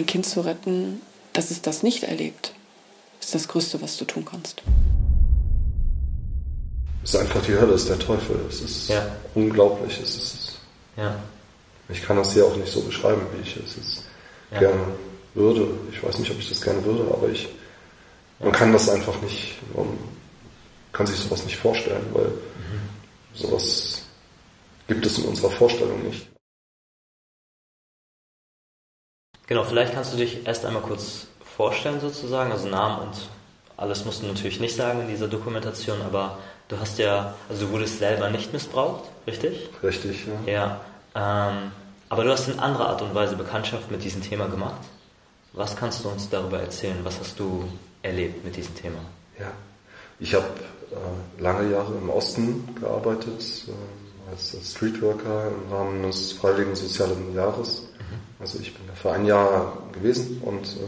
ein Kind zu retten, dass es das nicht erlebt, ist das Größte, was du tun kannst. Es ist einfach die Hölle, es ist der Teufel. Es ist ja. unglaublich. Es ist, ja. Ich kann das hier auch nicht so beschreiben, wie ich es jetzt ja. gerne würde. Ich weiß nicht, ob ich das gerne würde, aber ich, man kann das einfach nicht, man kann sich sowas nicht vorstellen, weil mhm. sowas gibt es in unserer Vorstellung nicht. Genau, vielleicht kannst du dich erst einmal kurz vorstellen sozusagen, also Namen und alles musst du natürlich nicht sagen in dieser Dokumentation, aber du hast ja, also du wurdest selber nicht missbraucht, richtig? Richtig, ja. Ja, ähm, aber du hast in anderer Art und Weise Bekanntschaft mit diesem Thema gemacht. Was kannst du uns darüber erzählen? Was hast du erlebt mit diesem Thema? Ja, ich habe äh, lange Jahre im Osten gearbeitet, äh, als Streetworker im Rahmen des Freiwilligen Sozialen Jahres. Also ich bin da für ein Jahr gewesen und äh,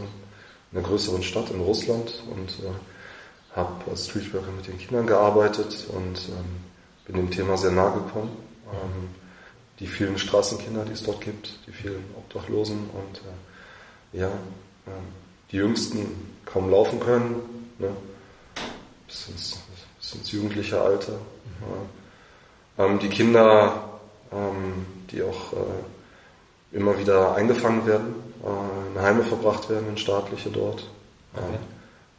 in einer größeren Stadt in Russland und äh, habe als Streetworker mit den Kindern gearbeitet und ähm, bin dem Thema sehr nahe gekommen. Ähm, die vielen Straßenkinder, die es dort gibt, die vielen Obdachlosen und äh, ja, äh, die Jüngsten kaum laufen können, ne? bis, ins, bis ins jugendliche Alter. Mhm. Ähm, die Kinder, ähm, die auch äh, immer wieder eingefangen werden, äh, in Heime verbracht werden, in staatliche dort. Okay. Ähm,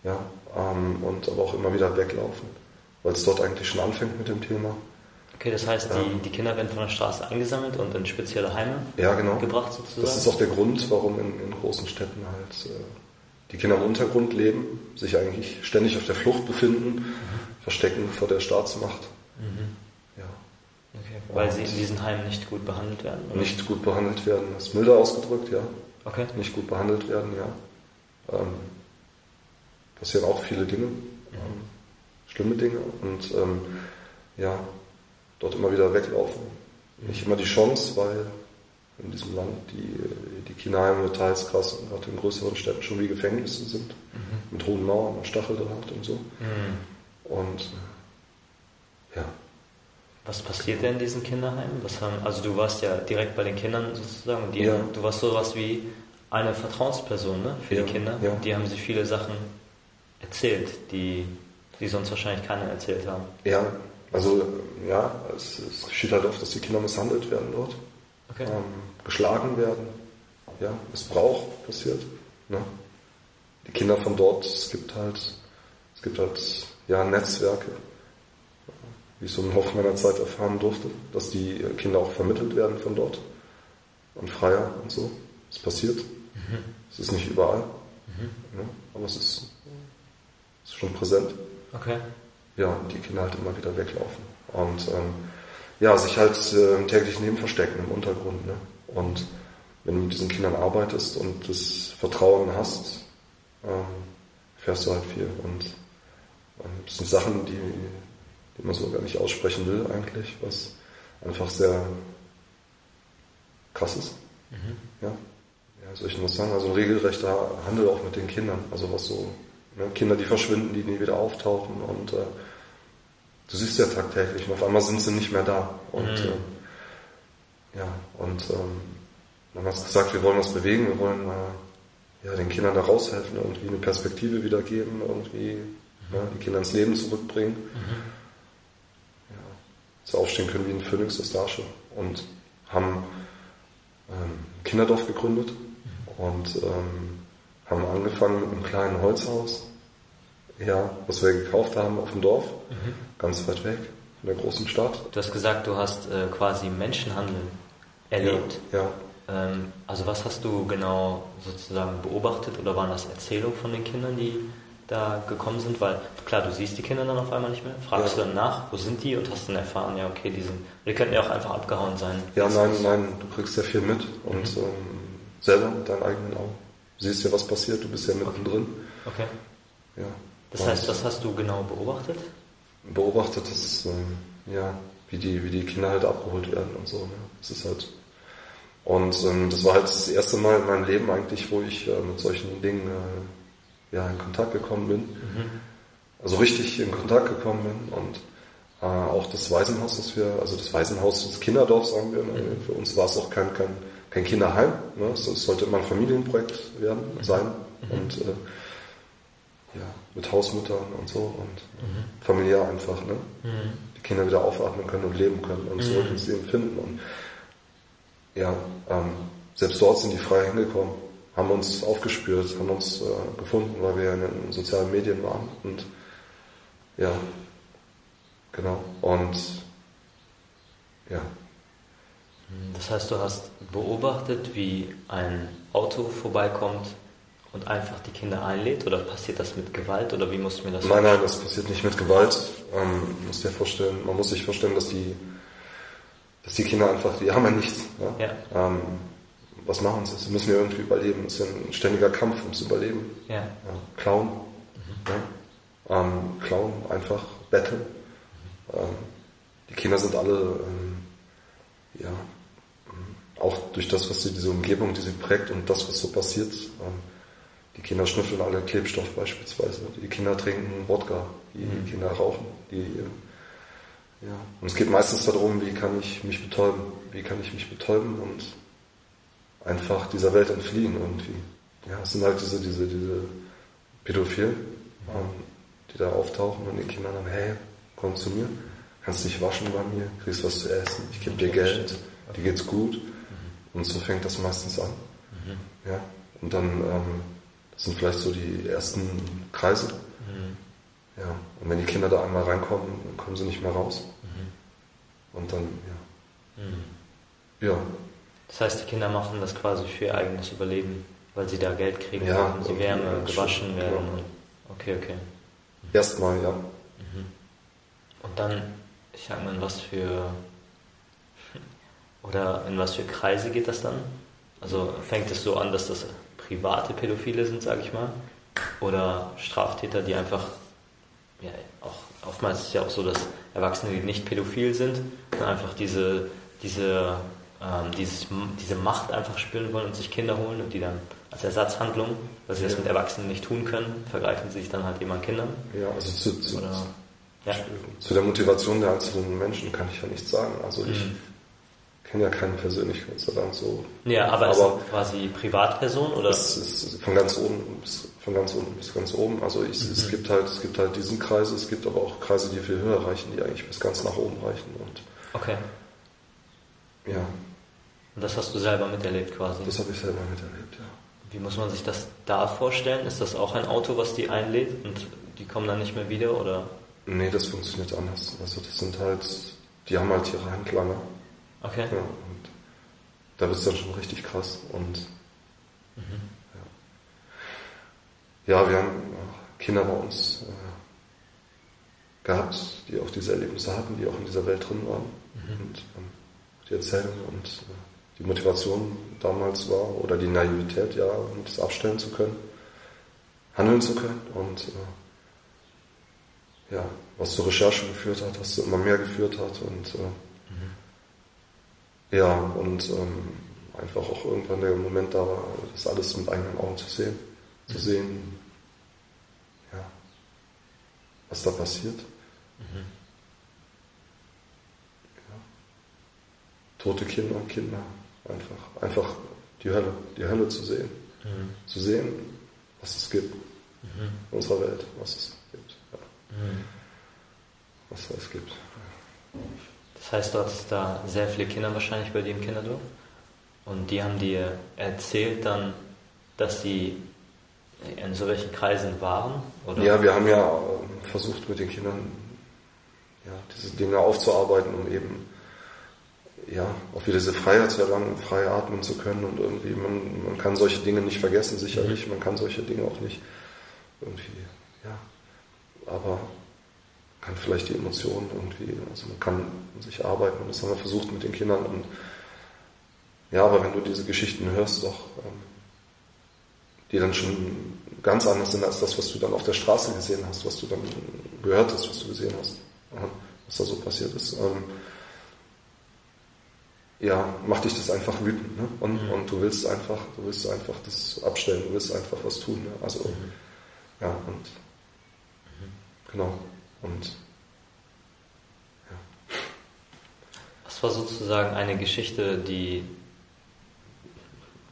ja, ähm, und aber auch immer wieder weglaufen, weil es dort eigentlich schon anfängt mit dem Thema. Okay, das heißt, die, die Kinder werden von der Straße eingesammelt und in spezielle Heime ja, genau. gebracht sozusagen? Das ist auch der Grund, warum in, in großen Städten halt äh, die Kinder im Untergrund leben, sich eigentlich ständig auf der Flucht befinden, mhm. verstecken vor der Staatsmacht. Mhm. Weil und sie in diesen Heimen nicht gut behandelt werden? Oder? Nicht gut behandelt werden, das ist milder ausgedrückt, ja. Okay. Nicht gut behandelt werden, ja. Ähm, passieren auch viele Dinge, mhm. ähm, schlimme Dinge und ähm, ja, dort immer wieder weglaufen. Nicht immer die Chance, weil in diesem Land die, die Kinderheime teils krass, gerade in größeren Städten schon wie Gefängnisse sind, mhm. mit hohen Mauern und Stacheldraht und so. Mhm. Und ja. Was passiert denn in diesen Kinderheimen? Was haben, also du warst ja direkt bei den Kindern sozusagen, die, ja. du warst sowas wie eine Vertrauensperson ne, für ja. die Kinder. Ja. Die haben sich viele Sachen erzählt, die, die sonst wahrscheinlich keiner erzählt haben. Ja, also ja, es, es geschieht halt oft, dass die Kinder misshandelt werden dort, okay. ähm, geschlagen werden, ja, Missbrauch passiert. Ne? Die Kinder von dort, es gibt halt, es gibt halt ja Netzwerke, wie ich so im Laufe meiner Zeit erfahren durfte, dass die Kinder auch vermittelt werden von dort an Freier und so. Es passiert. Mhm. Es ist nicht überall, mhm. ne? aber es ist, es ist schon präsent. Okay ja, und die Kinder halt immer wieder weglaufen. Und ähm, ja, sich halt äh, im täglichen Leben verstecken im Untergrund. Ne? Und wenn du mit diesen Kindern arbeitest und das Vertrauen hast, ähm, fährst du halt viel. Und ähm, das sind Sachen, die, die man so gar nicht aussprechen will eigentlich, was einfach sehr krass ist. Mhm. Ja. ja, soll ich nur sagen? Also ein regelrechter Handel auch mit den Kindern. Also was so Ne? Kinder, die verschwinden, die nie wieder auftauchen und äh, du siehst ja tagtäglich und auf einmal sind sie nicht mehr da. Und mhm. äh, ja, und ähm, dann hast gesagt, wir wollen was bewegen, wir wollen äh, ja, den Kindern da raushelfen, irgendwie eine Perspektive wiedergeben, irgendwie mhm. ja, die Kinder ins Leben zurückbringen. Mhm. So aufstehen können wie ein Phönix aus der Asche. Und haben ähm, Kinderdorf gegründet und ähm, haben angefangen mit einem kleinen Holzhaus, ja, was wir gekauft haben auf dem Dorf, mhm. ganz weit weg von der großen Stadt. Du hast gesagt, du hast äh, quasi Menschenhandel erlebt. Ja. ja. Ähm, also was hast du genau sozusagen beobachtet oder waren das Erzählungen von den Kindern, die da gekommen sind? Weil klar, du siehst die Kinder dann auf einmal nicht mehr. Fragst ja. du dann nach, wo sind die und hast dann erfahren, ja okay, die sind, die könnten ja auch einfach abgehauen sein. Ja, nein, nein, du kriegst sehr viel mit und mhm. ähm, selber mit deinen eigenen Augen siehst ja, was passiert, du bist ja mittendrin. Okay. Ja. Das heißt, was hast du genau beobachtet? Beobachtet, dass, ähm, ja, wie die, wie die Kinder halt abgeholt werden und so. Ne? Das ist halt. Und ähm, das war halt das erste Mal in meinem Leben eigentlich, wo ich äh, mit solchen Dingen äh, ja, in Kontakt gekommen bin. Mhm. Also richtig in Kontakt gekommen bin und äh, auch das Waisenhaus, das wir, also das Waisenhaus des Kinderdorfs sagen wir, ne? mhm. für uns war es auch kein, kein kein Kinderheim. Ne? Es, sollte immer ein Familienprojekt werden, sein. Mhm. Und äh, ja, mit Hausmüttern und so und mhm. familiär einfach, ne? Mhm. Die Kinder wieder aufatmen können und leben können und zurück ins Leben finden. Und ja, ähm, selbst dort sind die frei hingekommen, haben uns aufgespürt, haben uns äh, gefunden, weil wir in den sozialen Medien waren und ja, genau. Und ja. Das heißt, du hast beobachtet, wie ein Auto vorbeikommt und einfach die Kinder einlädt oder passiert das mit Gewalt oder wie muss mir das Nein, nein, das passiert nicht mit Gewalt. Ähm, muss dir vorstellen, man muss sich vorstellen, dass die, dass die Kinder einfach, die haben ja nichts. Ja? ja. Ähm, was machen sie? Sie müssen ja irgendwie überleben. Es ist ein ständiger Kampf ums Überleben. Ja. ja. Klauen. Mhm. Ja. Ähm, klauen, einfach betteln. Mhm. Ähm, die Kinder sind alle, ähm, ja, auch durch das, was sie, diese Umgebung, die sie prägt und das, was so passiert, ähm, die Kinder schnüffeln alle Klebstoff beispielsweise. Die Kinder trinken Wodka. Die mhm. Kinder rauchen. Die, ja. Und es geht meistens darum, wie kann ich mich betäuben? Wie kann ich mich betäuben und einfach dieser Welt entfliehen irgendwie. Ja, es sind halt diese, diese, diese Pädophilen, die da auftauchen und den Kindern dann, hey, komm zu mir, kannst dich waschen bei mir, kriegst was zu essen, ich gebe dir Geld, dir geht's gut. Mhm. Und so fängt das meistens an. Mhm. Ja, und dann ähm, das sind vielleicht so die ersten Kreise. Mhm. Ja, und wenn die Kinder da einmal reinkommen, dann kommen sie nicht mehr raus. Und dann, ja. Ja. Das heißt, die Kinder machen das quasi für ihr eigenes Überleben, weil sie da Geld kriegen, ja, sie Wärme, ja, gewaschen schon, werden. Genau. Okay, okay. Erstmal, ja. Mhm. Und dann, ich sag mal, in was für oder in was für Kreise geht das dann? Also fängt es so an, dass das private Pädophile sind, sage ich mal, oder Straftäter, die einfach, ja, auch oftmals ist es ja auch so, dass Erwachsene, die nicht pädophil sind, einfach diese, diese, ähm, dieses, diese Macht einfach spüren wollen und sich Kinder holen und die dann als Ersatzhandlung, weil sie ja. das mit Erwachsenen nicht tun können, vergreifen sie sich dann halt eben an Kindern. Ja, also zu, zu, oder, ja. zu der Motivation der einzelnen Menschen kann ich ja nichts sagen. Also ich mhm kenne ja keinen persönlich, Gott sei Dank so. Ja, aber, aber ist es quasi Privatperson oder? Es ist von ganz oben bis von ganz unten bis ganz oben. Also ich, mhm. es gibt halt es gibt halt diesen Kreis, es gibt aber auch Kreise, die viel höher reichen, die eigentlich bis ganz nach oben reichen und. Okay. Ja. Und das hast du selber miterlebt quasi? Das habe ich selber miterlebt, ja. Wie muss man sich das da vorstellen? Ist das auch ein Auto, was die einlädt und die kommen dann nicht mehr wieder oder? Nee, das funktioniert anders. Also das sind halt, die haben halt ihre Handlanger Okay. Ja, und da wird es dann schon richtig krass. Und mhm. ja. ja. wir haben Kinder bei uns äh, gehabt, die auch diese Erlebnisse hatten, die auch in dieser Welt drin waren. Mhm. Und ähm, die Erzählung und äh, die Motivation damals war, oder die Naivität, ja, um das abstellen zu können, handeln zu können und äh, ja, was zur Recherche geführt hat, was zu immer mehr geführt hat und äh, ja, und ähm, einfach auch irgendwann der Moment da war, das alles mit eigenen Augen zu sehen. Zu mhm. sehen, ja, was da passiert. Mhm. Tote Kinder, Kinder, einfach, einfach die Hölle, die Hölle zu sehen. Mhm. Zu sehen, was es gibt mhm. in unserer Welt, was es gibt. Ja. Mhm. Was es gibt. Das heißt, du hattest da sehr viele Kinder wahrscheinlich bei dir im Kinderdorf. Und die haben dir erzählt dann, dass sie in so welchen Kreisen waren? Oder? Ja, wir haben ja versucht mit den Kindern ja, diese Dinge aufzuarbeiten, um eben ja, auch wieder diese Freiheit zu erlangen, frei atmen zu können und irgendwie, man, man kann solche Dinge nicht vergessen, sicherlich, mhm. man kann solche Dinge auch nicht irgendwie, ja, aber kann vielleicht die Emotionen irgendwie, also man kann sich arbeiten und das haben wir versucht mit den Kindern und ja, aber wenn du diese Geschichten hörst, doch, ähm, die dann schon ganz anders sind als das, was du dann auf der Straße gesehen hast, was du dann gehört hast, was du gesehen hast, was da so passiert ist, ähm, ja, macht dich das einfach wütend, ne? Und, mhm. und du willst einfach, du willst einfach das abstellen, du willst einfach was tun, ne? Also, mhm. ja, und mhm. genau. Und ja. Was war sozusagen eine Geschichte, die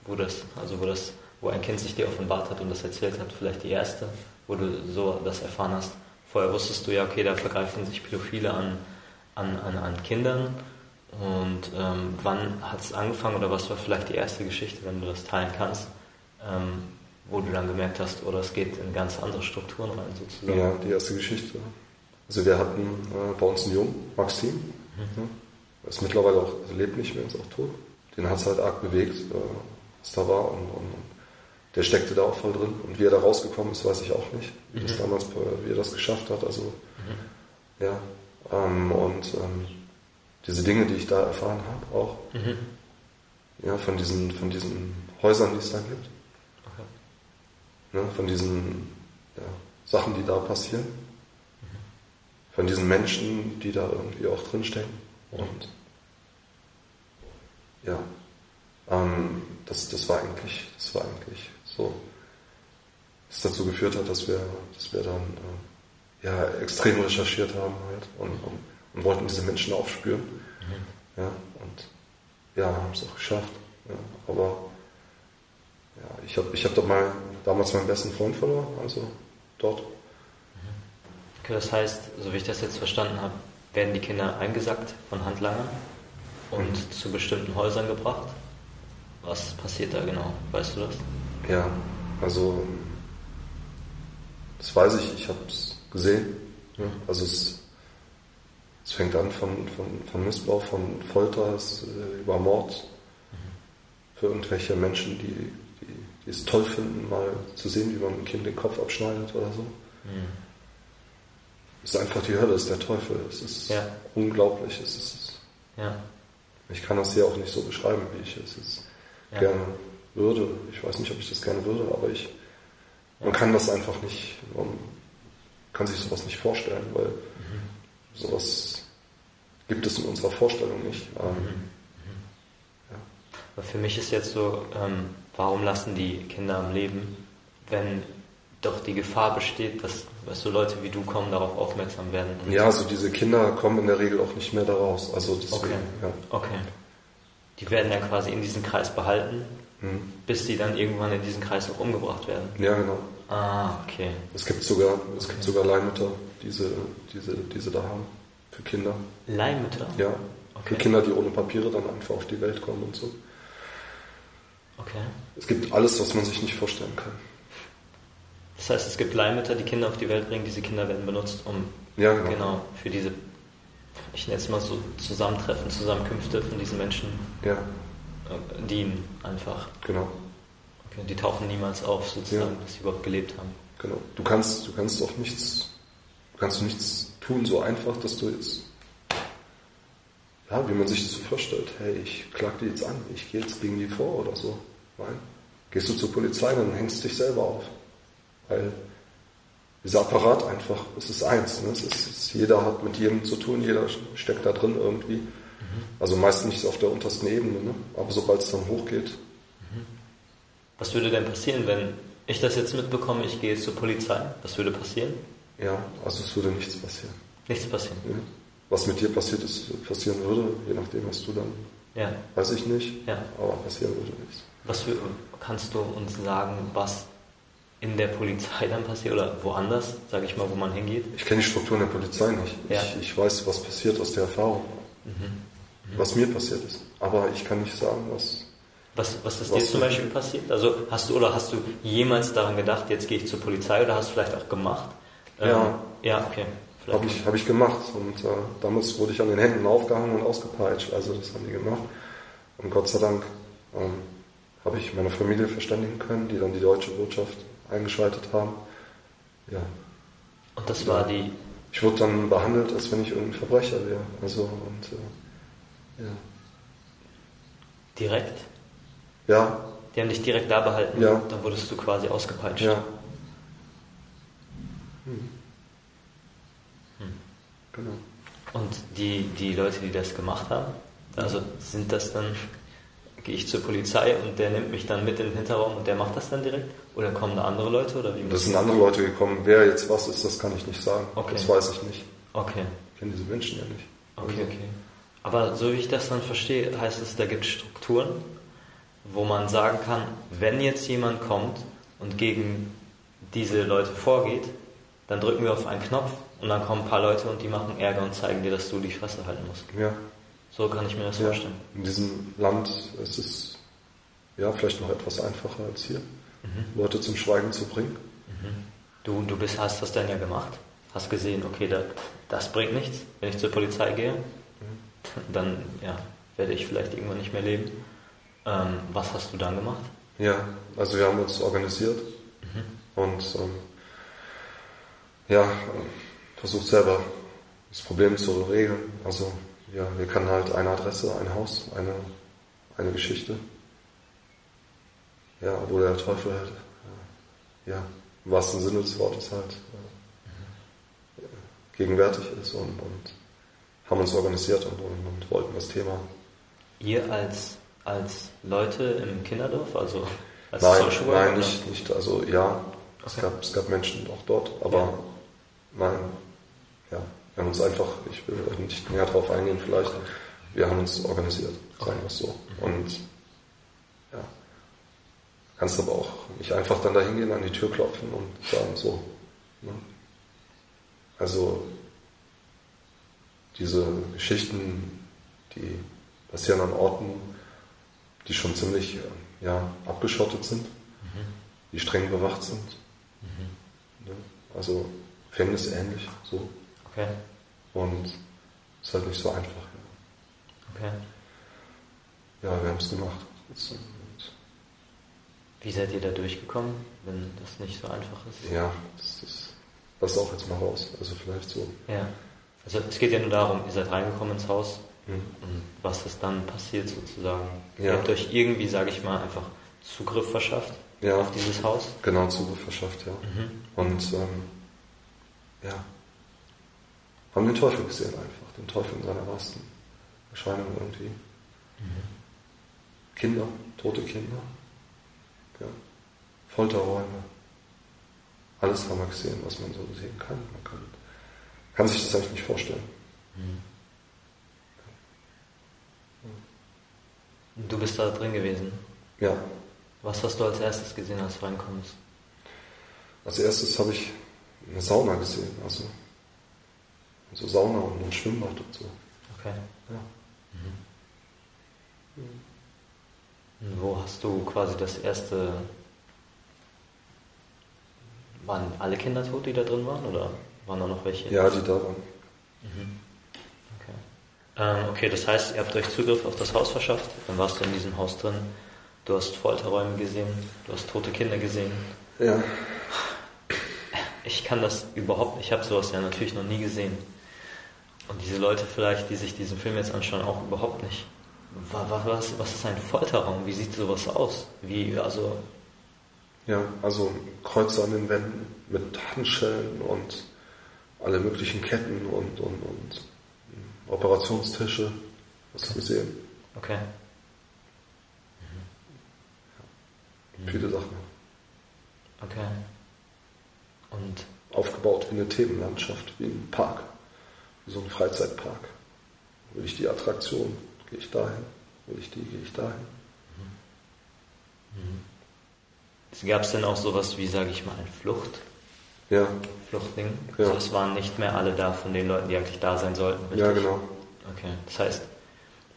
wo das, also wo das, wo ein Kind sich dir offenbart hat und das erzählt hat, vielleicht die erste, wo du so das erfahren hast. Vorher wusstest du ja, okay, da vergreifen sich Pädophile an, an, an, an Kindern. Und ähm, wann hat es angefangen oder was war vielleicht die erste Geschichte, wenn du das teilen kannst, ähm, wo du dann gemerkt hast, oder es geht in ganz andere Strukturen rein sozusagen? Ja, die erste Geschichte. Also wir hatten äh, bei uns einen Jungen, Maxim, mhm. ja, ist mittlerweile auch, also lebt nicht mehr, ist auch tot. Den hat es halt arg bewegt, äh, was da war und, und, der steckte da auch voll drin. Und wie er da rausgekommen ist, weiß ich auch nicht. Wie, mhm. das damals, wie er das geschafft hat. Also, mhm. ja. Ähm, und ähm, diese Dinge, die ich da erfahren habe, auch. Mhm. Ja, von diesen, von diesen Häusern, die es da gibt. Okay. Ne, von diesen ja, Sachen, die da passieren. Mhm. Von diesen Menschen, die da irgendwie auch drinstecken. Und ja, ähm, das, das war eigentlich, das war eigentlich so, was dazu geführt hat, dass wir, dass wir dann äh, ja, extrem recherchiert haben halt und, und, und wollten diese Menschen aufspüren. Mhm. Ja, und ja, haben es auch geschafft. Ja, aber ja, ich habe ich hab da mal damals meinen besten Freund verloren, also dort. Okay, das heißt, so wie ich das jetzt verstanden habe, werden die Kinder eingesackt von Handlangern und mhm. zu bestimmten Häusern gebracht. Was passiert da genau? Weißt du das? Ja, also das weiß ich, ich habe es gesehen. Ja, also es, es, fängt an von, von, von Missbrauch, von Folter, äh, über Mord mhm. für irgendwelche Menschen, die, die, die, es toll finden, mal zu sehen, wie man einem Kind den Kopf abschneidet oder so. Mhm. Es ist einfach die Hölle, es ist der Teufel. Es ist ja. unglaublich. Es ist, ja. Ich kann das hier auch nicht so beschreiben, wie ich es jetzt ja. gerne würde. Ich weiß nicht, ob ich das gerne würde, aber ich, man kann das einfach nicht, man kann sich sowas nicht vorstellen, weil mhm. sowas gibt es in unserer Vorstellung nicht. Ähm, mhm. ja. Aber für mich ist jetzt so, ähm, warum lassen die Kinder am Leben, wenn doch die Gefahr besteht, dass weißt du, Leute wie du kommen, darauf aufmerksam werden. Ja, also diese Kinder kommen in der Regel auch nicht mehr daraus. Also deswegen, okay. Ja. okay. Die werden dann quasi in diesem Kreis behalten, hm. bis sie dann irgendwann in diesem Kreis auch umgebracht werden. Ja, genau. Ah, okay. Es gibt sogar, es okay. gibt sogar Leihmütter, diese, diese, diese da haben. Für Kinder. Leihmütter? Ja. Okay. Für Kinder, die ohne Papiere dann einfach auf die Welt kommen und so. Okay. Es gibt alles, was man sich nicht vorstellen kann. Das heißt, es gibt Leihmütter, die Kinder auf die Welt bringen. Diese Kinder werden benutzt, um ja, genau. genau für diese, ich nenne es mal so Zusammentreffen, Zusammenkünfte von diesen Menschen ja. äh, dienen einfach. Genau. Okay, die tauchen niemals auf, sozusagen, ja. dass sie überhaupt gelebt haben. Genau. Du kannst, du kannst auch nichts, du kannst nichts tun so einfach, dass du jetzt ja, wie man sich das so vorstellt, hey, ich klag die jetzt an, ich gehe jetzt gegen die vor oder so. Nein. Gehst du zur Polizei, dann hängst du dich selber auf. Weil dieser Apparat einfach, es ist eins. Ne? Es ist, es, jeder hat mit jedem zu tun, jeder steckt da drin irgendwie. Mhm. Also meist nicht auf der untersten Ebene, ne? aber sobald es dann hochgeht. Mhm. Was würde denn passieren, wenn ich das jetzt mitbekomme, ich gehe jetzt zur Polizei? Was würde passieren? Ja, also es würde nichts passieren. Nichts passieren. Ja. Was mit dir passiert ist, passieren würde, je nachdem, was du dann. Ja. Weiß ich nicht. Ja. Aber passieren würde nichts. Was für, kannst du uns sagen, was in der Polizei dann passiert oder woanders, sage ich mal, wo man hingeht? Ich kenne die Strukturen der Polizei nicht. Ja. Ich, ich, weiß, was passiert aus der Erfahrung, mhm. Mhm. was mir passiert ist. Aber ich kann nicht sagen, was. Was, was ist was dir zum Beispiel passiert? Also hast du oder hast du jemals daran gedacht, jetzt gehe ich zur Polizei oder hast du vielleicht auch gemacht? Ja. Ähm, ja, okay. Habe ich, hab ich gemacht und äh, damals wurde ich an den Händen aufgehangen und ausgepeitscht. Also das haben die gemacht. Und Gott sei Dank ähm, habe ich meine Familie verständigen können, die dann die deutsche Botschaft eingeschaltet haben. Ja. Und das war die. Ich wurde dann behandelt, als wenn ich irgendein Verbrecher wäre. Also und äh, ja. Direkt? Ja. Die haben dich direkt da behalten. Ja. Dann wurdest du quasi ausgepeitscht. Ja. Hm. Genau. Und die, die Leute, die das gemacht haben, also sind das dann gehe ich zur Polizei und der nimmt mich dann mit in den Hinterraum und der macht das dann direkt? Oder kommen da andere Leute? Oder wie das sind andere Leute gekommen. Wer jetzt was ist, das kann ich nicht sagen. Okay. Das weiß ich nicht. Okay. Ich kenne diese Menschen ja nicht. Okay, okay. Aber so wie ich das dann verstehe, heißt es, da gibt es Strukturen, wo man sagen kann, wenn jetzt jemand kommt und gegen diese Leute vorgeht, dann drücken wir auf einen Knopf und dann kommen ein paar Leute und die machen Ärger und zeigen dir, dass du die Fresse halten musst. Ja. So kann ich mir das ja. vorstellen. In diesem Land ist es ja vielleicht noch etwas einfacher als hier, mhm. Leute zum Schweigen zu bringen. Mhm. Du, du bist, hast das dann ja gemacht, hast gesehen, okay, das, das bringt nichts, wenn ich zur Polizei gehe, mhm. dann ja, werde ich vielleicht irgendwann nicht mehr leben. Ähm, was hast du dann gemacht? Ja, also wir haben uns organisiert mhm. und ähm, ja, versucht selber das Problem zu regeln. Also ja, wir können halt eine Adresse, ein Haus, eine, eine Geschichte. Ja, wo der Teufel halt, ja, im wahrsten Sinne des Wortes halt äh, gegenwärtig ist und, und haben uns organisiert und, und, und wollten das Thema. Ihr als, als Leute im Kinderdorf, also als Nein, Social Worker, nein, nicht, nicht, also ja, okay. es, gab, es gab Menschen auch dort, aber ja. nein, ja, wir haben uns einfach, ich will nicht näher darauf eingehen vielleicht, wir haben uns organisiert, sagen wir es so. Und ja, kannst aber auch nicht einfach dann da hingehen, an die Tür klopfen und sagen so. Ne? Also diese Geschichten, die passieren an Orten, die schon ziemlich ja, abgeschottet sind, mhm. die streng bewacht sind. Mhm. Ne? Also gefängnisähnlich so. Okay. Und es ist halt nicht so einfach. Ja. Okay. Ja, wir haben es gemacht. Wie seid ihr da durchgekommen, wenn das nicht so einfach ist? Ja, das, das lass auch jetzt mal raus. Also vielleicht so. Ja. Also es geht ja nur darum, ihr seid reingekommen ins Haus mhm. und was ist dann passiert sozusagen. Ja. Ihr habt euch irgendwie, sage ich mal, einfach Zugriff verschafft ja. auf dieses Haus? Genau, Zugriff verschafft, ja. Mhm. Und ähm, ja, haben den Teufel gesehen einfach, den Teufel in seiner wahrsten Erscheinung irgendwie. Mhm. Kinder, tote Kinder, ja. Folterräume, alles haben wir gesehen, was man so sehen kann. Man kann, kann sich das eigentlich nicht vorstellen. Mhm. Du bist da drin gewesen? Ja. Was hast du als erstes gesehen, als du reinkommst? Als erstes habe ich eine Sauna gesehen, also so Sauna und ein Schwimmbad und so. Okay. Ja. Mhm. Und wo hast du quasi das erste. Waren alle Kinder tot, die da drin waren, oder waren da noch welche? Ja, die da waren. Mhm. Okay. Ähm, okay, das heißt, ihr habt euch Zugriff auf das Haus verschafft, dann warst du in diesem Haus drin, du hast Folterräume gesehen, du hast tote Kinder gesehen. Ja. Ich kann das überhaupt, ich habe sowas ja natürlich noch nie gesehen. Und diese Leute vielleicht, die sich diesen Film jetzt anschauen, auch überhaupt nicht. Was, was ist ein Folterraum? Wie sieht sowas aus? Wie, also. Ja, also Kreuze an den Wänden mit Handschellen und alle möglichen Ketten und, und, und Operationstische. Hast du gesehen? Okay. Mhm. Viele Sachen. Okay. Und? Aufgebaut wie eine Themenlandschaft, wie ein Park so ein Freizeitpark. Will ich die Attraktion, gehe ich dahin. Will ich die, gehe ich dahin. Mhm. Gab es denn auch sowas wie, sage ich mal, ein Flucht? Ja. Fluchtding? Ja. Also es waren nicht mehr alle da von den Leuten, die eigentlich da sein sollten, richtig? Ja, genau. Okay, das heißt,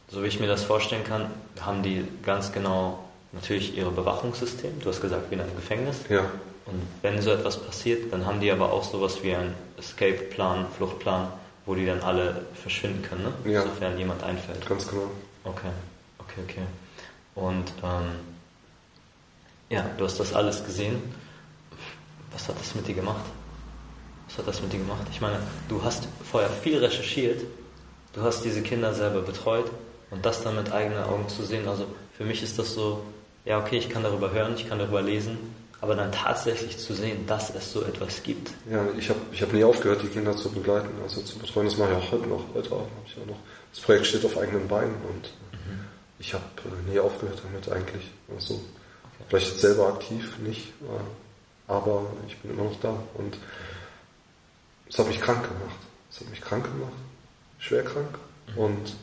so wie ich mir das vorstellen kann, haben die ganz genau natürlich ihre Bewachungssystem. Du hast gesagt, wie in einem Gefängnis. Ja. Und wenn so etwas passiert, dann haben die aber auch sowas wie einen Escape-Plan, Fluchtplan, wo die dann alle verschwinden können, ne? Ja. sofern jemand einfällt. Ganz genau. Okay, okay, okay. Und ähm, ja, du hast das alles gesehen. Was hat das mit dir gemacht? Was hat das mit dir gemacht? Ich meine, du hast vorher viel recherchiert, du hast diese Kinder selber betreut und das dann mit eigenen Augen zu sehen, also für mich ist das so, ja okay, ich kann darüber hören, ich kann darüber lesen, aber dann tatsächlich zu sehen, dass es so etwas gibt. Ja, ich habe ich hab nie aufgehört, die Kinder zu begleiten, also zu betreuen. Das mache ich auch heute noch. Heute auch, ich auch noch. Das Projekt steht auf eigenen Beinen und mhm. ich habe äh, nie aufgehört damit eigentlich. Also, okay. Vielleicht selber aktiv nicht, äh, aber ich bin immer noch da. Und es hat mich krank gemacht. Es hat mich krank gemacht, schwer krank. Mhm. Und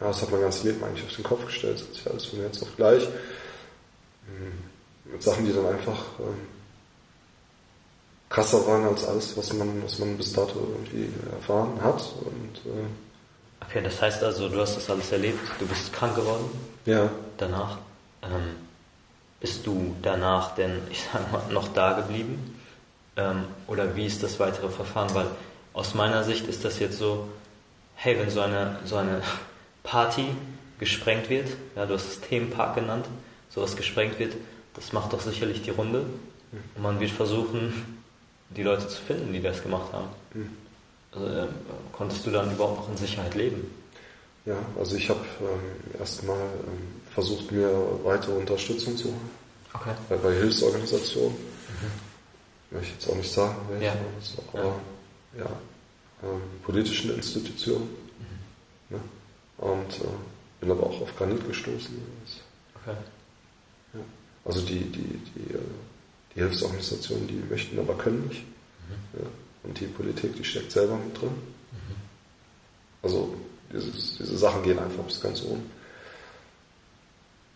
Ja, das hat mein ganzes Leben eigentlich auf den Kopf gestellt. Das hat sich alles von jetzt auf gleich. Hm, mit Sachen, die dann einfach ähm, krasser waren als alles, was man, was man bis dato irgendwie erfahren hat. Und, äh, okay, das heißt also, du hast das alles erlebt, du bist krank geworden. Ja. Danach. Ähm, bist du danach denn, ich sag mal, noch da geblieben? Ähm, oder wie ist das weitere Verfahren? Weil aus meiner Sicht ist das jetzt so, hey, wenn so eine, so eine Party gesprengt wird, ja, du hast es Themenpark genannt, sowas gesprengt wird, das macht doch sicherlich die Runde. Und man wird versuchen, die Leute zu finden, die das gemacht haben. Mhm. Also, äh, konntest du dann überhaupt noch in Sicherheit leben? Ja, also ich habe ähm, erstmal ähm, versucht, mir weitere Unterstützung zu holen. Okay. Bei, bei Hilfsorganisationen. Mhm. Möchte ich jetzt auch nicht sagen, welche, ja. aber ja, ja ähm, politischen Institutionen. Mhm. Ne? Und äh, bin aber auch auf Granit gestoßen. Okay. Also die, die, die, äh, die Hilfsorganisationen, die möchten, aber können nicht. Mhm. Ja. Und die Politik, die steckt selber mit drin. Mhm. Also dieses, diese Sachen gehen einfach bis ganz oben.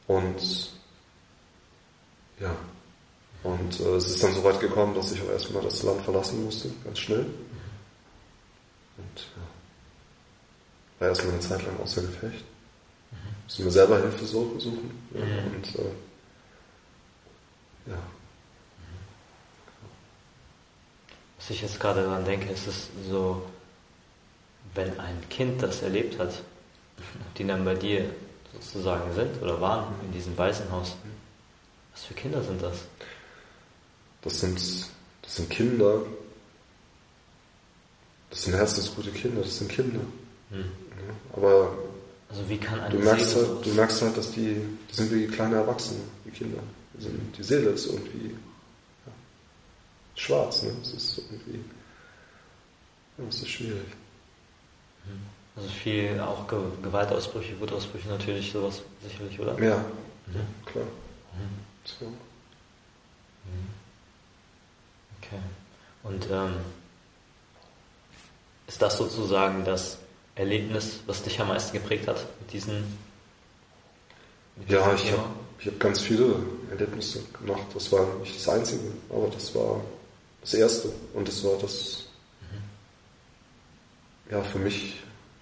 Und ja, und äh, es ist dann so weit gekommen, dass ich auch erstmal das Land verlassen musste, ganz schnell. Und ja, war erstmal eine Zeit lang außer Gefecht. Musste mir selber Hilfe suchen. Ja, mhm. Und äh, ja. Was ich jetzt gerade daran denke, ist es so, wenn ein Kind das erlebt hat, die dann bei dir sozusagen sind oder waren in diesem Waisenhaus, was für Kinder sind das? Das sind, das sind Kinder, das sind herzensgute Kinder, das sind Kinder. Hm. Ja, aber also wie kann du merkst halt, du merkst halt, dass die, die sind wie kleine Erwachsene, die Kinder. Die, sind, die Seele ist irgendwie ja, schwarz, ne? Es ist irgendwie, ja, es ist schwierig. Hm. Also viel auch Gewaltausbrüche, Wutausbrüche natürlich, sowas sicherlich, oder? Ja, mhm. klar. Mhm. So. Mhm. Okay. Und ähm, ist das sozusagen das Erlebnis, was dich am meisten geprägt hat mit diesen? Mit ja, ich habe hab ganz viele Erlebnisse gemacht. Das war nicht das Einzige, aber das war das Erste und das war das, mhm. ja, für mich,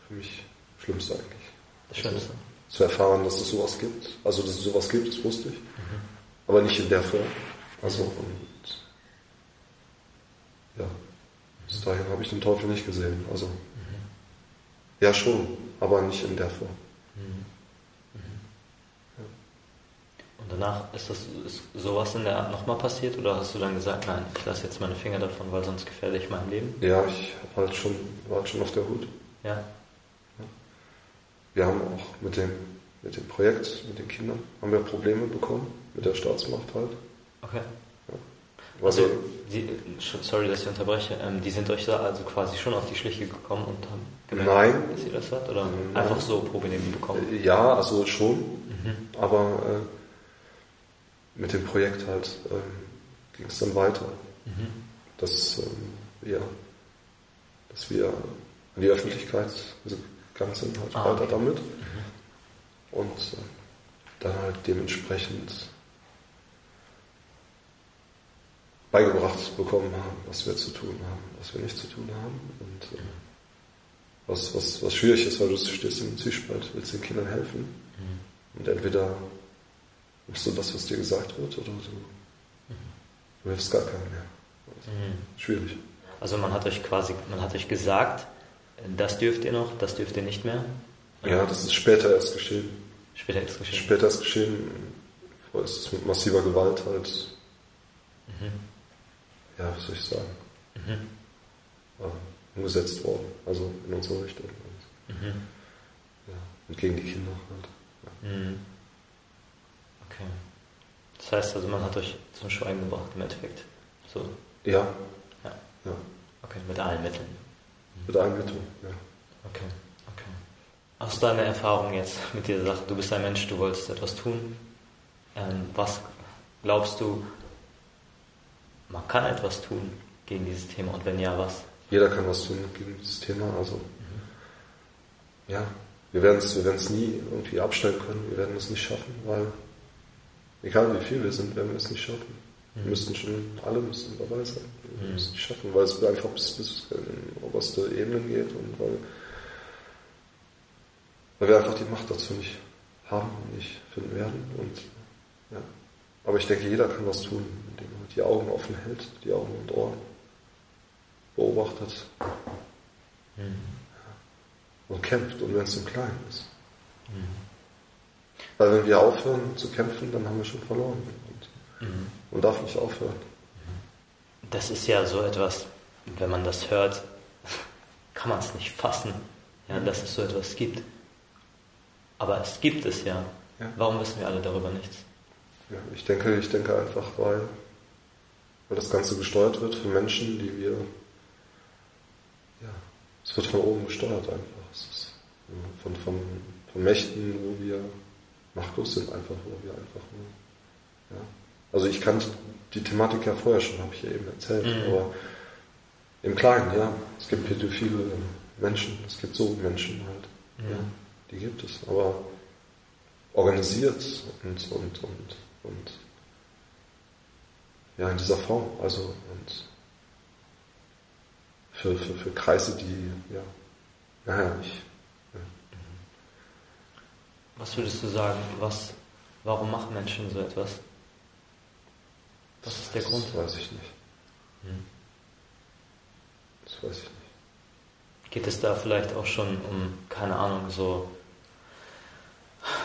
für mich Schlimmste eigentlich. Das Schlimmste. Also, zu erfahren, dass es sowas gibt. Also, dass es sowas gibt, das wusste ich. Mhm. Aber nicht in der Form. Also, und ja, bis dahin habe ich den Teufel nicht gesehen. Also, mhm. ja schon, aber nicht in der Form. Mhm. Ja. Und danach ist das ist sowas in der Art nochmal passiert oder hast du dann gesagt, nein, ich lasse jetzt meine Finger davon, weil sonst gefährde ich mein Leben? Ja, ich halt schon, war halt schon auf der Hut. Ja. Wir haben auch mit dem, mit dem Projekt, mit den Kindern, haben wir Probleme bekommen, mit der Staatsmacht halt. Okay. Also, die, sorry, dass ich unterbreche, ähm, die sind euch da also quasi schon auf die Schliche gekommen und haben gemerkt, Nein. dass ihr das hat? Oder Nein. einfach so Probleme bekommen? Ja, also schon, mhm. aber äh, mit dem Projekt halt äh, ging es dann weiter. Mhm. Dass, äh, ja, dass wir an die Öffentlichkeit gegangen sind, halt ah, weiter okay. damit. Mhm. Und äh, dann halt dementsprechend beigebracht bekommen haben, was wir zu tun haben, was wir nicht zu tun haben. Und äh, was, was, was schwierig ist, weil du stehst im Zwiespalt, willst den Kindern helfen. Mhm. Und entweder machst du das, was dir gesagt wird, oder du, du hilfst gar keinem mehr. Also, mhm. Schwierig. Also man hat euch quasi, man hat euch gesagt, das dürft ihr noch, das dürft ihr nicht mehr? Ja, das ist später erst geschehen. Später erst geschehen. Später erst geschehen. Vorher ist es mit massiver Gewalt halt mhm ja, was soll ich sagen, mhm. umgesetzt worden. Also in unsere Richtung. Und, mhm. ja, und gegen die Kinder halt. Ja. Mhm. Okay. Das heißt also, man hat euch zum Schweigen gebracht im Endeffekt. So. Ja. ja. ja. Okay, mit allen Mitteln. Mit allen Mitteln, ja. Okay, okay. Hast du eine Erfahrung jetzt mit dieser Sache? Du bist ein Mensch, du wolltest etwas tun. Ähm, was glaubst du, man kann etwas tun gegen dieses Thema und wenn ja, was? Jeder kann was tun gegen dieses Thema. Also, mhm. ja, wir werden es wir nie irgendwie abstellen können, wir werden es nicht schaffen, weil egal wie viel wir sind, werden wir es nicht schaffen. Mhm. Wir müssten schon, alle müssen dabei sein. Wir mhm. müssen es nicht schaffen, weil es einfach bis, bis in oberste Ebenen geht und weil, weil wir einfach die Macht dazu nicht haben und nicht finden werden. Und, ja. Aber ich denke, jeder kann was tun, indem er die Augen offen hält, die Augen und Ohren beobachtet. Mhm und kämpft und wenn es im Kleinen ist. Mhm. Weil wenn wir aufhören zu kämpfen, dann haben wir schon verloren. Und mhm. man darf nicht aufhören. Mhm. Das ist ja so etwas, wenn man das hört, kann man es nicht fassen, ja, dass es so etwas gibt. Aber es gibt es ja. ja. Warum wissen wir alle darüber nichts? Ja, ich denke, ich denke einfach, weil, weil das Ganze gesteuert wird von Menschen, die wir, ja, es wird von oben gesteuert einfach von, von, von Mächten, wo wir machtlos sind, einfach, wo wir einfach nur. Ja. Also ich kannte die Thematik ja vorher schon, habe ich ja eben erzählt, mhm. aber im Kleinen, ja. Es gibt pädophile Menschen, es gibt so Menschen halt. Mhm. Ja, die gibt es. Aber organisiert und, und, und, und ja, in dieser Form. Also und für, für, für Kreise, die, ja, naja, ich was würdest du sagen, was, warum machen Menschen so etwas? Was ist der das Grund? Das weiß ich nicht. Hm. Das weiß ich nicht. Geht es da vielleicht auch schon um, keine Ahnung, so,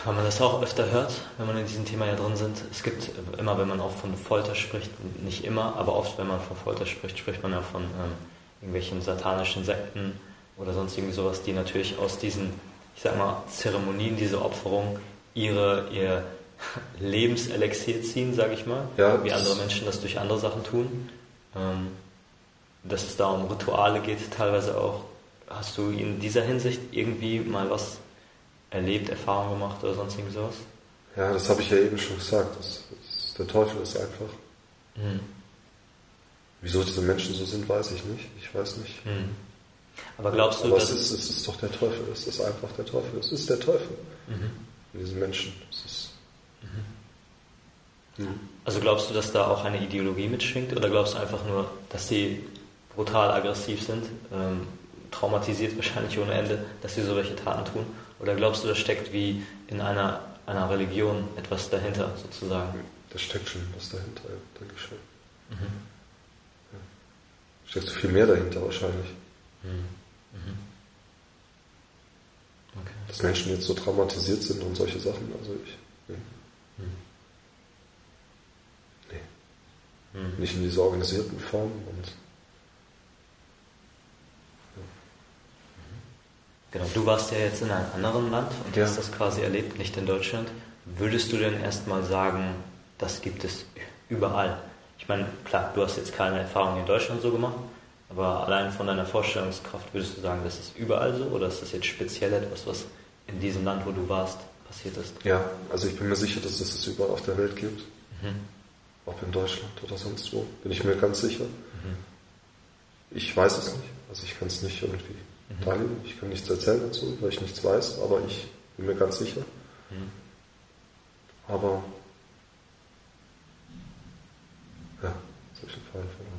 weil man das auch öfter hört, wenn man in diesem Thema ja drin sind. Es gibt immer, wenn man auch von Folter spricht, nicht immer, aber oft, wenn man von Folter spricht, spricht man ja von ähm, irgendwelchen satanischen Sekten oder sonst irgendwie sowas, die natürlich aus diesen ich sag mal, Zeremonien, diese Opferung, ihre, ihr Lebenselixier ziehen, sage ich mal, ja, wie andere Menschen das durch andere Sachen tun. Ähm, dass es da um Rituale geht, teilweise auch. Hast du in dieser Hinsicht irgendwie mal was erlebt, Erfahrung gemacht oder sonst irgendwie sowas? Ja, das habe ich ja eben schon gesagt. Das, das, der Teufel ist einfach. Mhm. Wieso diese Menschen so sind, weiß ich nicht. Ich weiß nicht. Mhm. Aber glaubst du, Aber dass es ist, es ist doch der Teufel, es ist einfach der Teufel, es ist der Teufel mhm. in diesen Menschen. Ist, mhm. Mhm. Also glaubst du, dass da auch eine Ideologie mitschwingt oder glaubst du einfach nur, dass sie brutal aggressiv sind, ähm, traumatisiert wahrscheinlich ohne Ende, dass sie so welche Taten tun? Oder glaubst du, da steckt wie in einer, einer Religion etwas dahinter sozusagen? Da steckt schon was dahinter, ja, denke ich schon. Mhm. Ja. Steckt viel mehr dahinter wahrscheinlich. Mhm. Okay. Dass Menschen jetzt so traumatisiert sind und solche Sachen, also ich. Nee. Mhm. nee. Mhm. Nicht in dieser organisierten Form und. Genau, du warst ja jetzt in einem anderen Land und ja. hast das quasi erlebt, nicht in Deutschland. Würdest du denn erstmal sagen, das gibt es überall? Ich meine, klar, du hast jetzt keine Erfahrung in Deutschland so gemacht, aber allein von deiner Vorstellungskraft würdest du sagen, das ist überall so oder ist das jetzt speziell etwas, was in diesem Land, wo du warst, passiert ist? Ja, also ich bin mir sicher, dass es das überall auf der Welt gibt. Mhm. Ob in Deutschland oder sonst wo, bin ich mir ganz sicher. Mhm. Ich weiß es nicht, also ich kann es nicht irgendwie mhm. teilen. Ich kann nichts erzählen dazu, weil ich nichts weiß, aber ich bin mir ganz sicher. Mhm. Aber ja, solche Fälle von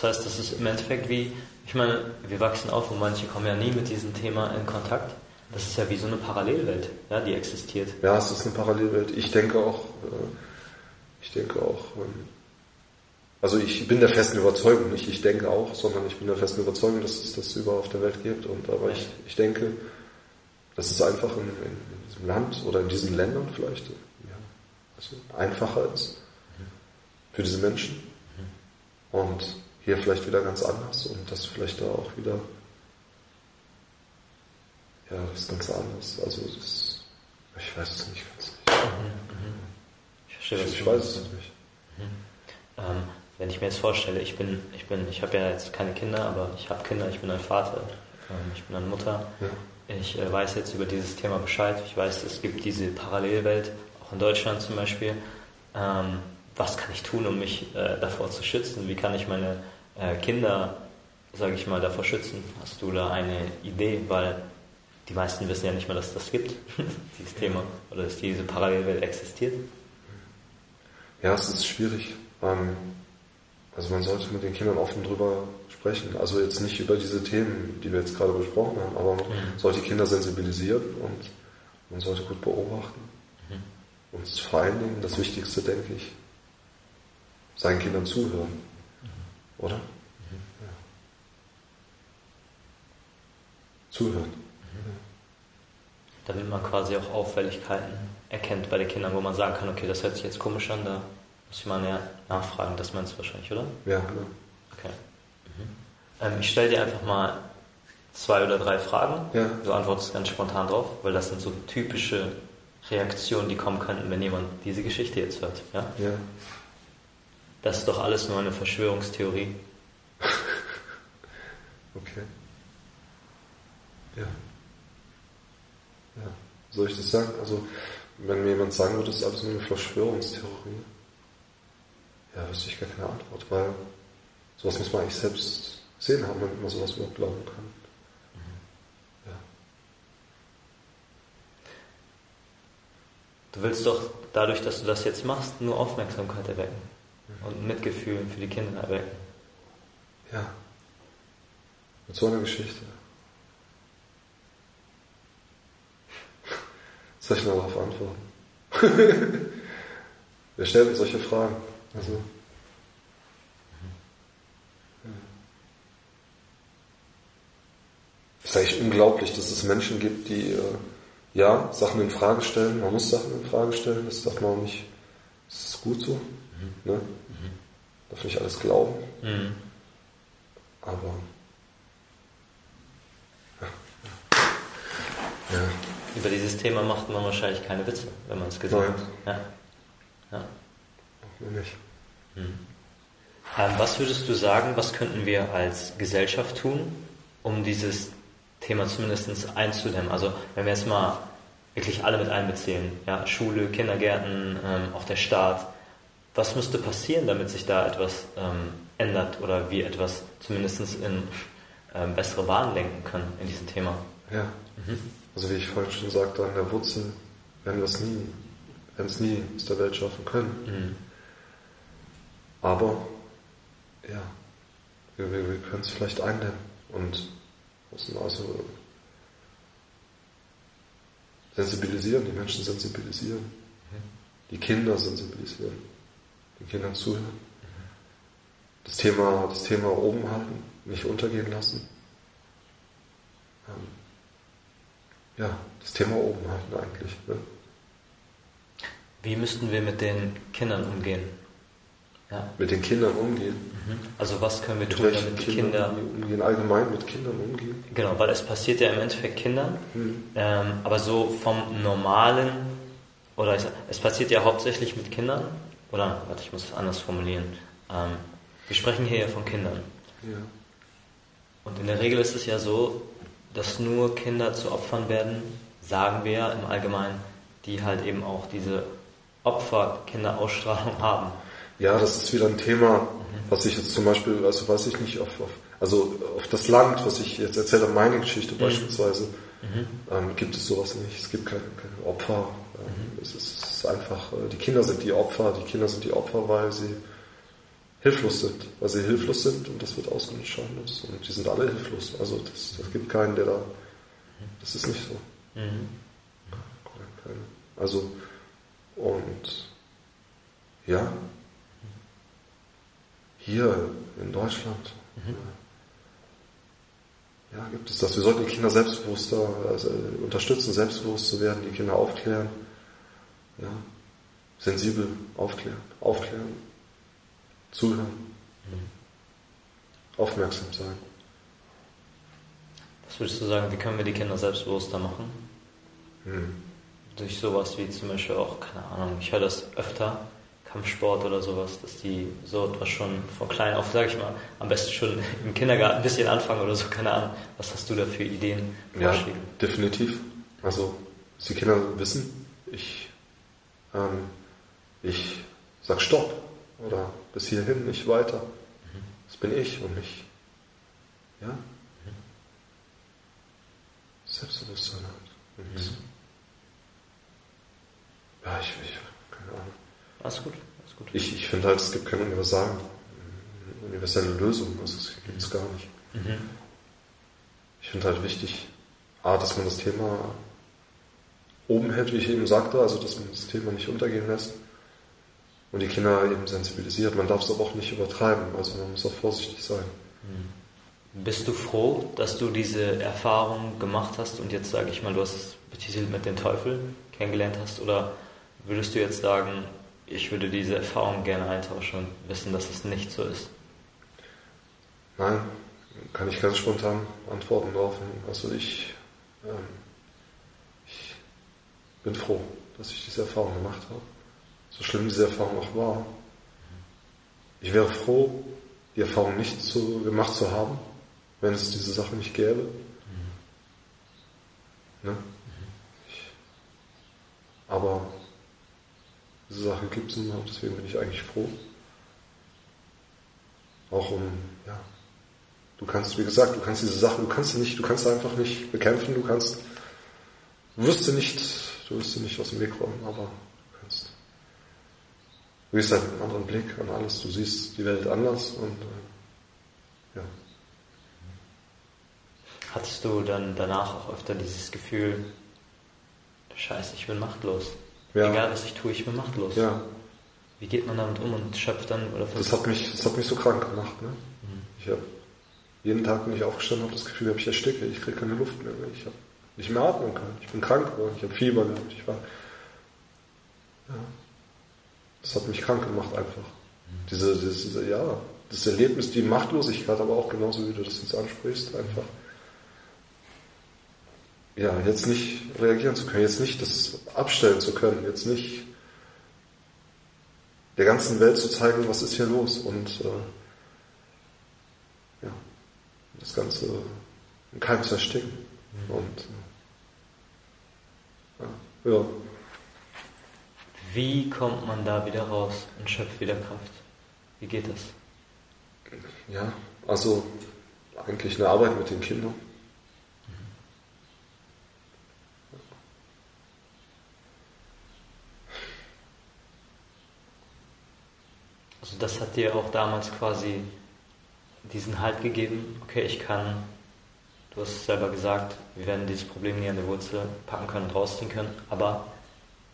das heißt, das ist im Endeffekt wie, ich meine, wir wachsen auf und manche kommen ja nie mit diesem Thema in Kontakt. Das ist ja wie so eine Parallelwelt, ja, die existiert. Ja, es ist eine Parallelwelt. Ich denke auch, äh, ich denke auch, ähm, also ich bin der festen Überzeugung, nicht ich denke auch, sondern ich bin der festen Überzeugung, dass es das überall auf der Welt gibt. Und aber ich, ich denke, dass es einfach in, in, diesem Land oder in diesen Ländern vielleicht ja, also einfacher ist für diese Menschen. Und hier vielleicht wieder ganz anders und das vielleicht da auch wieder, ja, das ist ganz anders. Also das, ich weiß es nicht ganz. Mhm. Ich verstehe Ich, ich weiß es nicht. Mhm. Ähm, wenn ich mir jetzt vorstelle, ich bin, ich bin, ich habe ja jetzt keine Kinder, aber ich habe Kinder, ich bin ein Vater, ähm, ich bin eine Mutter. Ja. Ich äh, weiß jetzt über dieses Thema Bescheid. Ich weiß, es gibt diese Parallelwelt, auch in Deutschland zum Beispiel. Ähm, was kann ich tun, um mich äh, davor zu schützen? Wie kann ich meine äh, Kinder, sage ich mal, davor schützen? Hast du da eine Idee? Weil die meisten wissen ja nicht mehr, dass es das gibt, dieses Thema, oder dass diese Parallelwelt existiert. Ja, es ist schwierig. Ähm, also man sollte mit den Kindern offen drüber sprechen. Also jetzt nicht über diese Themen, die wir jetzt gerade besprochen haben, aber man mhm. sollte die Kinder sensibilisieren und man sollte gut beobachten. Mhm. Und vor allen Dingen das Wichtigste, denke ich, seinen Kindern zuhören. Oder? Ja. Zuhören. Damit man quasi auch Auffälligkeiten erkennt bei den Kindern, wo man sagen kann, okay, das hört sich jetzt komisch an, da muss ich mal näher nachfragen. Das meinst du wahrscheinlich, oder? Ja, genau. Okay. Mhm. Ähm, ich stelle dir einfach mal zwei oder drei Fragen. Ja. Du antwortest ganz spontan drauf, weil das sind so typische Reaktionen, die kommen könnten, wenn jemand diese Geschichte jetzt hört. Ja? ja. Das ist doch alles nur eine Verschwörungstheorie. okay. Ja. Ja. Soll ich das sagen? Also, wenn mir jemand sagen würde, das ist alles nur eine Verschwörungstheorie, ja, wüsste ich gar keine Antwort, weil sowas muss man eigentlich selbst sehen haben, damit man sowas überhaupt glauben kann. Ja. Du willst doch dadurch, dass du das jetzt machst, nur Aufmerksamkeit erwecken mhm. Und Mitgefühl für die Kinder erwecken. Ja. Mit so einer Geschichte. Soll ich noch darauf antworten? Wer stellt mir solche Fragen? Also. Es ist eigentlich unglaublich, dass es Menschen gibt, die äh, ja Sachen in Frage stellen. Man muss Sachen in Frage stellen, das darf man auch nicht. Das ist gut so. Mhm. Ne? Darf nicht alles glauben. Mhm. Aber. Ja. Ja. Über dieses Thema macht man wahrscheinlich keine Witze, wenn man es gesagt hat. Ja. ja. Nicht. Mhm. Ähm, was würdest du sagen, was könnten wir als Gesellschaft tun, um dieses Thema zumindest einzudämmen? Also wenn wir jetzt mal wirklich alle mit einbeziehen, ja, Schule, Kindergärten, ähm, auch der Staat, was müsste passieren, damit sich da etwas ähm, ändert oder wir etwas zumindest in ähm, bessere Bahnen lenken können in diesem Thema? Ja, mhm. also wie ich vorhin schon sagte, an der Wurzel werden wir es nie, werden es nie aus der Welt schaffen können. Mhm. Aber ja, wir, wir, wir können es vielleicht eindämmen und also sensibilisieren, die Menschen sensibilisieren, die Kinder sensibilisieren, den Kindern zuhören, das Thema, das Thema oben halten, nicht untergehen lassen. Ähm, ja, das Thema oben halten eigentlich. Ne? Wie müssten wir mit den Kindern umgehen? ja. mit den Kindern umgehen. Mhm. Also was können wir mit tun, damit die Kinder umgehen, allgemein mit Kindern umgehen? Genau, weil es passiert ja im Endeffekt Kindern, mhm. ähm, aber so vom normalen oder ich, es passiert ja hauptsächlich mit Kindern oder warte, ich muss es anders formulieren. Ähm, wir sprechen hier ja von Kindern. Ja. Und in der Regel ist es ja so, dass nur Kinder zu Opfern werden, sagen wir im Allgemeinen, die halt eben auch diese Opferkinderausstrahlung haben. Ja, das ist wieder ein Thema, was ich jetzt zum Beispiel, also weiß ich nicht, auf, auf also auf das Land, was ich jetzt erzähle, meine Geschichte mhm. beispielsweise, mhm. Ähm, gibt es sowas nicht. Es gibt keine, keine Opfer. Ähm, mhm. es, ist, ist, einfach, äh, die Kinder sind die Opfer, die Kinder sind die Opfer, weil sie hilflos sind, weil sie hilflos sind und das wird ausgenutzt. Und die sind alle hilflos. Also das, das gibt keinen, der da, das ist nicht so. Mhm. Also, und ja, hier in Deutschland. Mhm. Ja, gibt es das. Wir sollten die Kinder selbstbewusster also unterstützen, selbstbewusst zu werden, die Kinder aufklären. Ja, sensibel aufklären, aufklären, zuhören, mhm. aufmerksam sein. Was würdest du sagen, wie können wir die Kinder selbstbewusster machen? Mhm. Durch sowas wie zum Beispiel auch, keine Ahnung, ich höre das öfter, Kampfsport oder sowas, dass die so etwas schon von klein auf, sage ich mal, am besten schon im Kindergarten ein bisschen anfangen oder so, keine Ahnung. Was hast du da für Ideen? Ja, definitiv. Also, dass die Kinder wissen, ich, ähm, ich sag Stopp oder bis hierhin, nicht weiter. Das bin ich und nicht, ja. Selbstbewusstsein hat. Mhm. Ja, ich, ich, keine Ahnung. Alles gut, alles gut. Ich, ich finde halt, es gibt keine universelle, universelle Lösung, also es gibt es gar nicht. Mhm. Ich finde halt wichtig, A, dass man das Thema oben hält, wie ich eben sagte, also dass man das Thema nicht untergehen lässt und die Kinder eben sensibilisiert. Man darf es aber auch nicht übertreiben, also man muss auch vorsichtig sein. Mhm. Bist du froh, dass du diese Erfahrung gemacht hast und jetzt sage ich mal, du hast es betitelt mit dem Teufel kennengelernt hast oder würdest du jetzt sagen, ich würde diese Erfahrung gerne eintauschen und wissen, dass es nicht so ist? Nein, kann ich ganz spontan antworten darauf. Also ich, ähm, ich bin froh, dass ich diese Erfahrung gemacht habe. So schlimm diese Erfahrung auch war. Ich wäre froh, die Erfahrung nicht zu, gemacht zu haben, wenn es diese Sache nicht gäbe. Ne? Ich, aber diese Sache gibt es und deswegen bin ich eigentlich froh. Auch um, ja, du kannst, wie gesagt, du kannst diese Sache, du kannst sie nicht, du kannst einfach nicht bekämpfen, du kannst, du wirst sie nicht, du wirst sie nicht aus dem Weg räumen, aber du kannst, du hast halt einen anderen Blick an alles, du siehst die Welt anders und, äh, ja. Hattest du dann danach auch öfter dieses Gefühl, Scheiße, ich bin machtlos? Ja. Egal was ich tue, ich bin machtlos. Ja. Wie geht man damit um und schöpft dann oder Das hat mich, das hat mich so krank gemacht. Ne? Mhm. Ich habe jeden Tag, wenn ich aufgestanden habe, das Gefühl, ich ersticke, ich kriege keine Luft mehr. Ich habe nicht mehr atmen können. Ich bin krank geworden, ich habe Fieber gehabt. Ich war, ja. Das hat mich krank gemacht einfach. Diese, diese, ja, das Erlebnis, die Machtlosigkeit, aber auch genauso wie du das jetzt ansprichst, einfach ja, jetzt nicht reagieren zu können, jetzt nicht das abstellen zu können, jetzt nicht der ganzen Welt zu zeigen, was ist hier los und äh, ja, das Ganze in keinem zu ersticken. Mhm. Und äh, ja. Wie kommt man da wieder raus und schöpft wieder Kraft? Wie geht das? Ja, also eigentlich eine Arbeit mit den Kindern. Also das hat dir auch damals quasi diesen Halt gegeben, okay, ich kann, du hast es selber gesagt, wir werden dieses Problem nie an der Wurzel packen können und rausziehen können, aber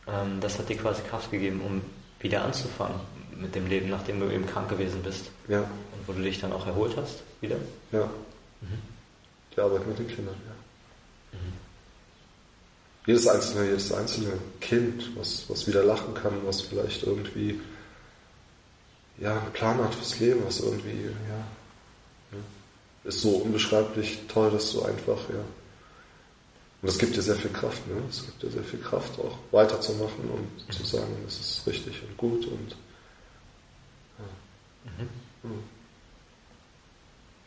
ähm, das hat dir quasi Kraft gegeben, um wieder anzufangen mit dem Leben, nachdem du eben krank gewesen bist. Ja. Und wo du dich dann auch erholt hast, wieder? Ja. Mhm. Die Arbeit mit den Kindern, ja. Mhm. Jedes einzelne, jedes einzelne Kind, was, was wieder lachen kann, was vielleicht irgendwie ja, einen Plan hat fürs Leben, was irgendwie, ja, ist so unbeschreiblich toll, dass du einfach, ja. Und das gibt dir sehr viel Kraft, ne? Es gibt dir sehr viel Kraft, auch weiterzumachen und zu sagen, das ist richtig und gut und ja. Mhm. Mhm.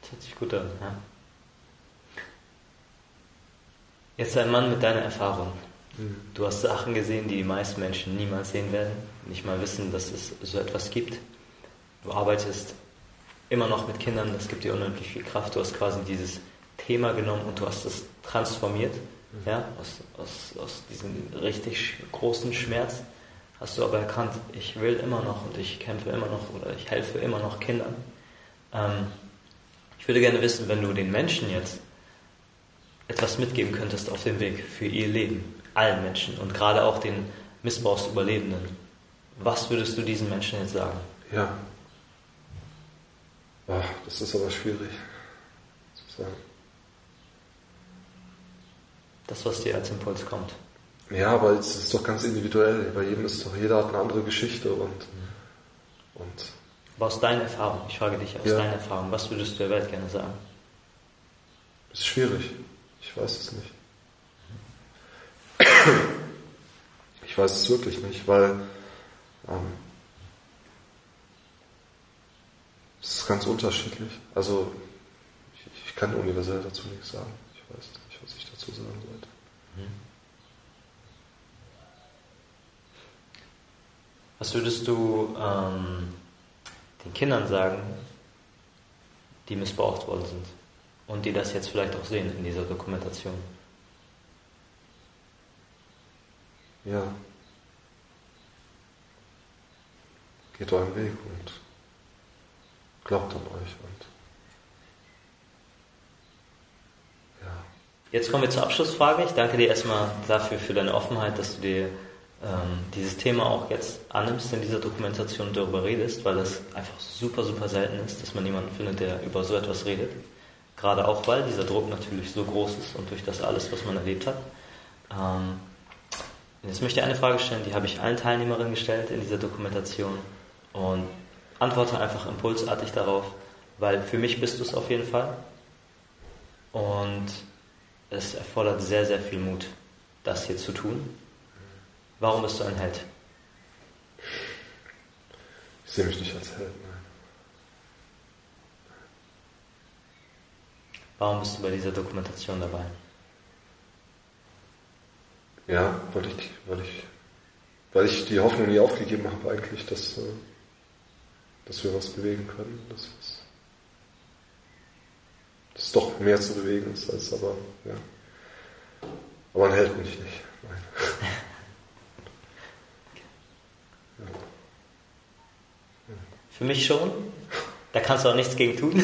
Das hört sich gut an, ja. Jetzt ein Mann mit deiner Erfahrung. Mhm. Du hast Sachen gesehen, die die meisten Menschen niemals sehen werden, nicht mal wissen, dass es so etwas gibt. Du arbeitest immer noch mit Kindern, das gibt dir unheimlich viel Kraft. Du hast quasi dieses Thema genommen und du hast es transformiert. Mhm. Ja, aus, aus, aus diesem richtig großen Schmerz hast du aber erkannt, ich will immer noch und ich kämpfe immer noch oder ich helfe immer noch Kindern. Ähm, ich würde gerne wissen, wenn du den Menschen jetzt etwas mitgeben könntest auf dem Weg für ihr Leben, allen Menschen und gerade auch den Missbrauchsüberlebenden, was würdest du diesen Menschen jetzt sagen? Ja, Ach, das ist aber schwierig zu sagen. Das, was dir als Impuls kommt. Ja, aber es ist doch ganz individuell. Bei jedem ist doch, jeder hat eine andere Geschichte und. und aber aus deiner Erfahrung, ich frage dich aus ja. deiner Erfahrung, was würdest du der Welt gerne sagen? Ist schwierig. Ich weiß es nicht. Ich weiß es wirklich nicht, weil ähm, Das ist ganz unterschiedlich. Also ich, ich kann universell dazu nichts sagen. Ich weiß nicht, was ich dazu sagen sollte. Mhm. Was würdest du ähm, den Kindern sagen, die missbraucht worden sind und die das jetzt vielleicht auch sehen in dieser Dokumentation? ja, geht euren Weg und glaubt an euch und ja. Jetzt kommen wir zur Abschlussfrage. Ich danke dir erstmal dafür für deine Offenheit, dass du dir ähm, dieses Thema auch jetzt annimmst in dieser Dokumentation und darüber redest, weil es einfach super, super selten ist, dass man jemanden findet, der über so etwas redet. Gerade auch, weil dieser Druck natürlich so groß ist und durch das alles, was man erlebt hat. Ähm, jetzt möchte ich eine Frage stellen, die habe ich allen Teilnehmerinnen gestellt in dieser Dokumentation und antworte einfach impulsartig darauf, weil für mich bist du es auf jeden Fall und es erfordert sehr, sehr viel Mut, das hier zu tun. Warum bist du ein Held? Ich sehe mich nicht als Held, nein. Warum bist du bei dieser Dokumentation dabei? Ja, weil ich, weil ich, weil ich die Hoffnung nie aufgegeben habe eigentlich, dass, äh, dass wir was bewegen können, dass, es, dass doch mehr zu bewegen ist als aber, ja. Aber ein Held bin ich nicht. Nein. Für mich schon. Da kannst du auch nichts gegen tun.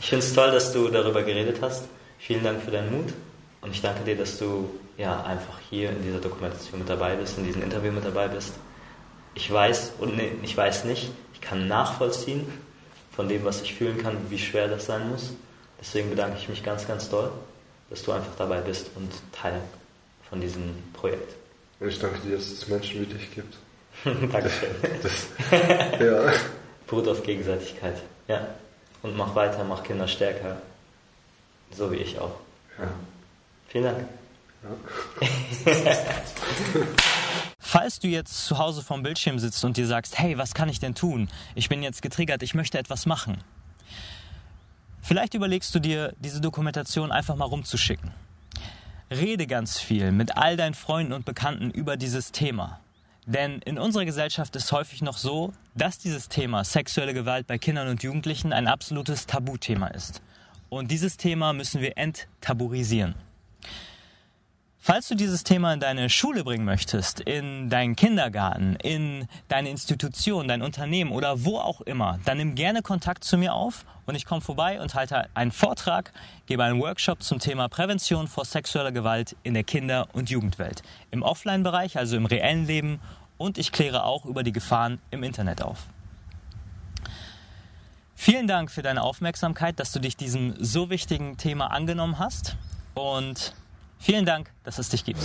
ich finde es toll, dass du darüber geredet hast. Vielen Dank für deinen Mut. Und ich danke dir, dass du ja einfach hier in dieser Dokumentation mit dabei bist, in diesem Interview mit dabei bist. Ich weiß und nee, ich weiß nicht, ich kann nachvollziehen von dem, was ich fühlen kann, wie schwer das sein muss. Deswegen bedanke ich mich ganz, ganz doll, dass du einfach dabei bist und Teil von diesem Projekt. Ich danke dir, dass es Menschen wie dich gibt. Dankeschön. Das, ja. Beruht auf Gegenseitigkeit. Ja. Und mach weiter, mach Kinder stärker. So wie ich auch. Ja. Vielen Dank. Ja. Falls du jetzt zu Hause vorm Bildschirm sitzt und dir sagst, hey, was kann ich denn tun? Ich bin jetzt getriggert, ich möchte etwas machen. Vielleicht überlegst du dir, diese Dokumentation einfach mal rumzuschicken. Rede ganz viel mit all deinen Freunden und Bekannten über dieses Thema. Denn in unserer Gesellschaft ist häufig noch so, dass dieses Thema sexuelle Gewalt bei Kindern und Jugendlichen ein absolutes Tabuthema ist. Und dieses Thema müssen wir enttabuisieren. Falls du dieses Thema in deine Schule bringen möchtest, in deinen Kindergarten, in deine Institution, dein Unternehmen oder wo auch immer, dann nimm gerne Kontakt zu mir auf und ich komme vorbei und halte einen Vortrag, gebe einen Workshop zum Thema Prävention vor sexueller Gewalt in der Kinder- und Jugendwelt. Im Offline-Bereich, also im reellen Leben und ich kläre auch über die Gefahren im Internet auf. Vielen Dank für deine Aufmerksamkeit, dass du dich diesem so wichtigen Thema angenommen hast und Vielen Dank, dass es dich gibt.